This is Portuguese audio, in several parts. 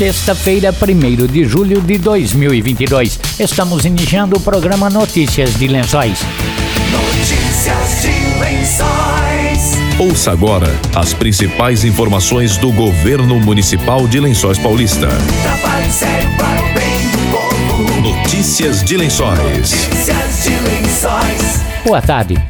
sexta-feira, 1 de julho de 2022. Estamos iniciando o programa Notícias de Lençóis. Notícias de Lençóis. Ouça agora as principais informações do governo municipal de Lençóis Paulista. Trabalho sério para o bem do povo. Notícias de Lençóis. Notícias de Lençóis. Boa tarde.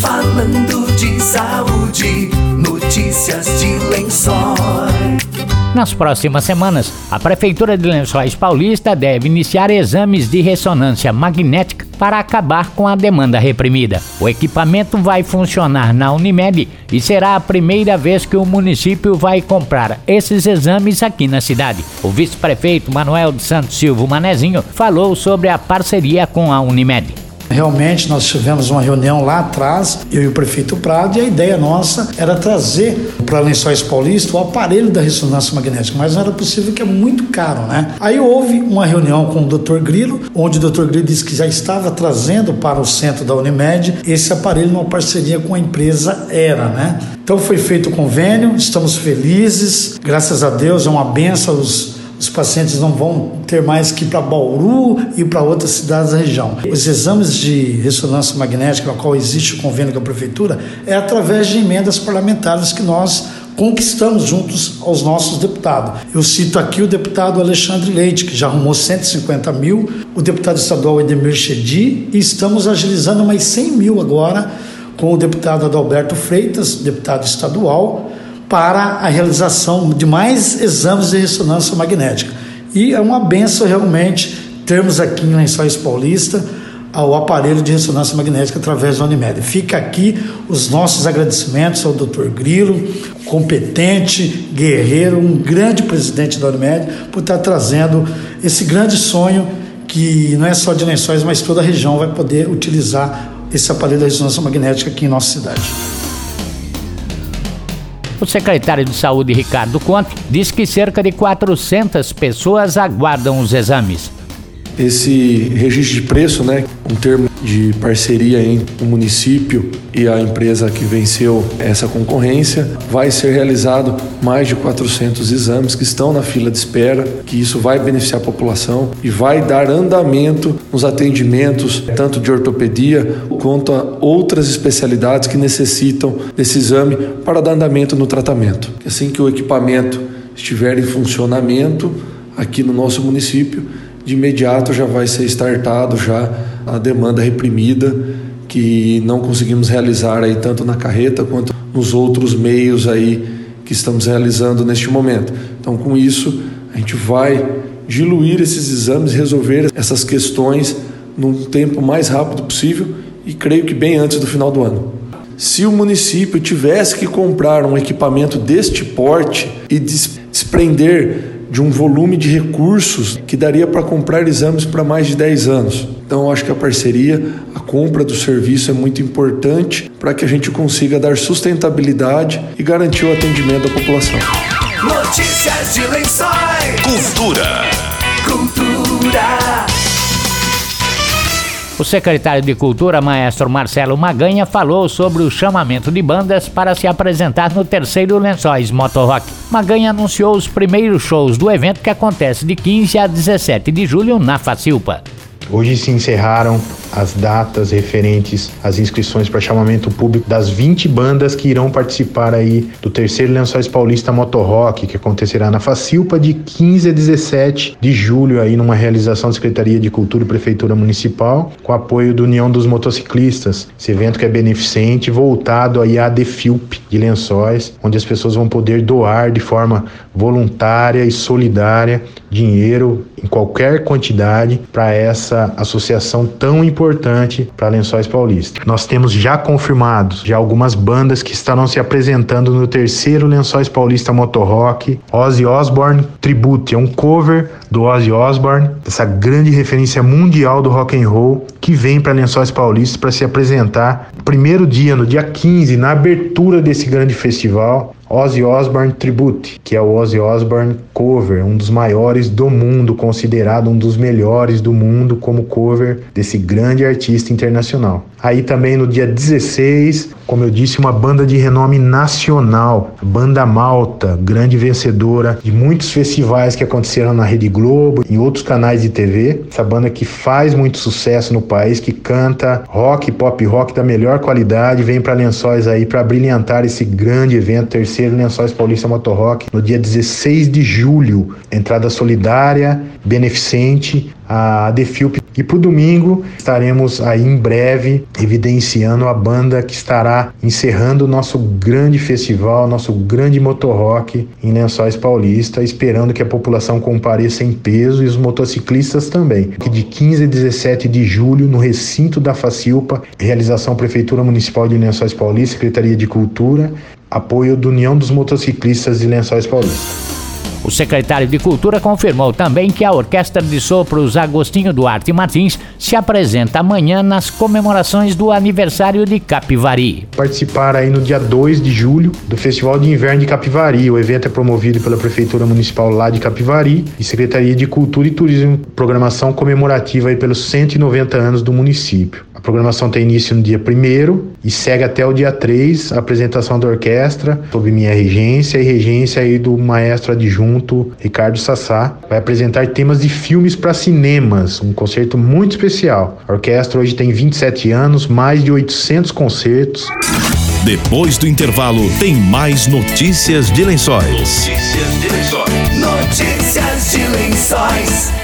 Falando de saúde. Notícias de Lençóis. Nas próximas semanas, a Prefeitura de Lençóis Paulista deve iniciar exames de ressonância magnética para acabar com a demanda reprimida. O equipamento vai funcionar na Unimed e será a primeira vez que o município vai comprar esses exames aqui na cidade. O vice-prefeito Manuel de Santos Silva Manezinho falou sobre a parceria com a Unimed. Realmente nós tivemos uma reunião lá atrás, eu e o prefeito Prado, e a ideia nossa era trazer para Lençóis Paulista o aparelho da ressonância magnética, mas não era possível que é muito caro, né? Aí houve uma reunião com o Dr. Grilo, onde o Dr. Grilo disse que já estava trazendo para o centro da Unimed esse aparelho numa parceria com a empresa Era, né? Então foi feito o convênio, estamos felizes, graças a Deus, é uma benção os os pacientes não vão ter mais que ir para Bauru e para outras cidades da região. Os exames de ressonância magnética, no qual existe o convênio com a prefeitura, é através de emendas parlamentares que nós conquistamos juntos aos nossos deputados. Eu cito aqui o deputado Alexandre Leite, que já arrumou 150 mil, o deputado estadual Edemir Chedi, e estamos agilizando mais 100 mil agora com o deputado Adalberto Freitas, deputado estadual, para a realização de mais exames de ressonância magnética. E é uma benção realmente termos aqui em Lençóis Paulista o aparelho de ressonância magnética através da Unimed. Fica aqui os nossos agradecimentos ao Dr. Grilo, competente, guerreiro, um grande presidente da Unimed, por estar trazendo esse grande sonho que não é só de Lençóis, mas toda a região vai poder utilizar esse aparelho de ressonância magnética aqui em nossa cidade. O secretário de Saúde, Ricardo Conte, diz que cerca de 400 pessoas aguardam os exames. Esse registro de preço, né, um termo de parceria entre o município e a empresa que venceu essa concorrência, vai ser realizado mais de 400 exames que estão na fila de espera, que isso vai beneficiar a população e vai dar andamento nos atendimentos tanto de ortopedia quanto a outras especialidades que necessitam desse exame para dar andamento no tratamento. Assim que o equipamento estiver em funcionamento aqui no nosso município, de imediato já vai ser startado já a demanda reprimida que não conseguimos realizar aí tanto na carreta quanto nos outros meios aí que estamos realizando neste momento. Então, com isso, a gente vai diluir esses exames, resolver essas questões num tempo mais rápido possível e creio que bem antes do final do ano. Se o município tivesse que comprar um equipamento deste porte e desprender de um volume de recursos que daria para comprar exames para mais de 10 anos. Então, eu acho que a parceria, a compra do serviço é muito importante para que a gente consiga dar sustentabilidade e garantir o atendimento da população. Notícias de Lençóis. Cultura. Cultura. O secretário de Cultura, maestro Marcelo Maganha, falou sobre o chamamento de bandas para se apresentar no terceiro Lençóis Motorrock. Maganha anunciou os primeiros shows do evento que acontece de 15 a 17 de julho na Facilpa. Hoje se encerraram as datas referentes às inscrições para chamamento público das 20 bandas que irão participar aí do terceiro Lençóis Paulista Motorrock, que acontecerá na Facilpa de 15 a 17 de julho aí numa realização da Secretaria de Cultura e Prefeitura Municipal, com apoio da União dos Motociclistas. Esse evento que é beneficente, voltado aí à Defilp de Lençóis, onde as pessoas vão poder doar de forma voluntária e solidária dinheiro em qualquer quantidade para essa associação tão importante para Lençóis Paulista. Nós temos já confirmados já algumas bandas que estarão se apresentando no terceiro Lençóis Paulista Motorrock. Ozzy Osbourne Tribute é um cover do Ozzy Osbourne, essa grande referência mundial do rock and roll que vem para Lençóis Paulista para se apresentar primeiro dia, no dia 15, na abertura desse grande festival. Ozzy Osbourne Tribute, que é o Ozzy Osbourne cover, um dos maiores do mundo, considerado um dos melhores do mundo como cover desse grande artista internacional. Aí também no dia 16 como eu disse, uma banda de renome nacional, Banda Malta, grande vencedora de muitos festivais que aconteceram na Rede Globo, em outros canais de TV. Essa banda que faz muito sucesso no país, que canta rock, pop rock da melhor qualidade, vem para Lençóis aí para brilhantar esse grande evento, terceiro Lençóis Paulista Motorrock, no dia 16 de julho. Entrada solidária, beneficente, a Defilp. E para o domingo estaremos aí em breve evidenciando a banda que estará encerrando o nosso grande festival, nosso grande motorrock em Lençóis Paulista, esperando que a população compareça em peso e os motociclistas também. De 15 a 17 de julho, no recinto da Facilpa, realização Prefeitura Municipal de Lençóis Paulista, Secretaria de Cultura, apoio da União dos Motociclistas de Lençóis Paulista. O secretário de Cultura confirmou também que a Orquestra de Sopros Agostinho Duarte Martins se apresenta amanhã nas comemorações do aniversário de Capivari. Participar aí no dia 2 de julho do Festival de Inverno de Capivari. O evento é promovido pela Prefeitura Municipal lá de Capivari e Secretaria de Cultura e Turismo, programação comemorativa aí pelos 190 anos do município. A programação tem início no dia 1 e segue até o dia 3, a apresentação da orquestra, sob minha regência e regência aí do maestro adjunto Ricardo Sassá. Vai apresentar temas de filmes para cinemas, um concerto muito especial. A orquestra hoje tem 27 anos, mais de 800 concertos. Depois do intervalo, tem mais notícias de lençóis. Notícias de lençóis. Notícias de lençóis.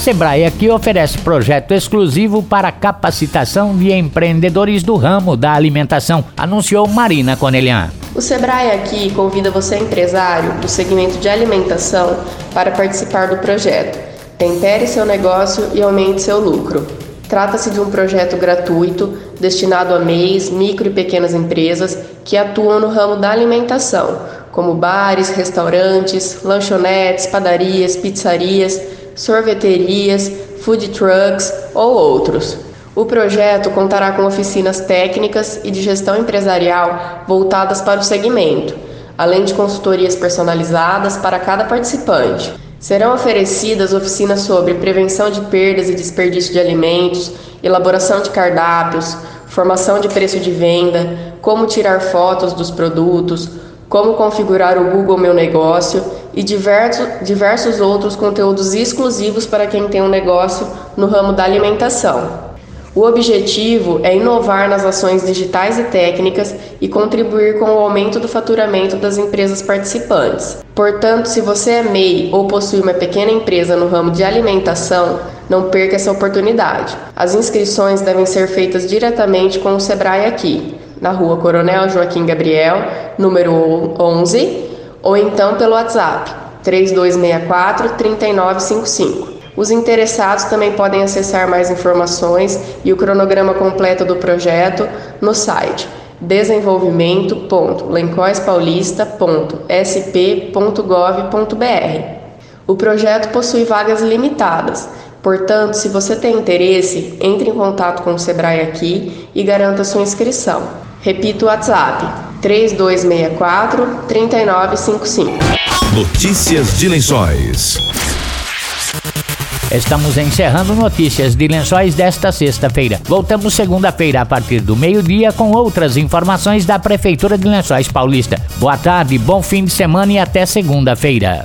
Sebrae aqui oferece projeto exclusivo para capacitação de empreendedores do ramo da alimentação, anunciou Marina Conelian. O Sebrae aqui convida você, empresário do segmento de alimentação, para participar do projeto. Tempere seu negócio e aumente seu lucro. Trata-se de um projeto gratuito destinado a MEIs, micro e pequenas empresas que atuam no ramo da alimentação, como bares, restaurantes, lanchonetes, padarias, pizzarias, sorveterias, food trucks ou outros. O projeto contará com oficinas técnicas e de gestão empresarial voltadas para o segmento, além de consultorias personalizadas para cada participante. Serão oferecidas oficinas sobre prevenção de perdas e desperdício de alimentos, elaboração de cardápios, formação de preço de venda, como tirar fotos dos produtos, como configurar o Google Meu Negócio e diversos, diversos outros conteúdos exclusivos para quem tem um negócio no ramo da alimentação. O objetivo é inovar nas ações digitais e técnicas e contribuir com o aumento do faturamento das empresas participantes. Portanto, se você é MEI ou possui uma pequena empresa no ramo de alimentação, não perca essa oportunidade. As inscrições devem ser feitas diretamente com o Sebrae aqui, na rua Coronel Joaquim Gabriel, número 11, ou então pelo WhatsApp 3264 3955. Os interessados também podem acessar mais informações e o cronograma completo do projeto no site desenvolvimento.lencoispaulista.sp.gov.br. O projeto possui vagas limitadas, portanto, se você tem interesse, entre em contato com o Sebrae aqui e garanta sua inscrição. Repito o WhatsApp 3264 3955. Notícias de Lençóis. Estamos encerrando notícias de lençóis desta sexta-feira. Voltamos segunda-feira a partir do meio-dia com outras informações da Prefeitura de Lençóis Paulista. Boa tarde, bom fim de semana e até segunda-feira.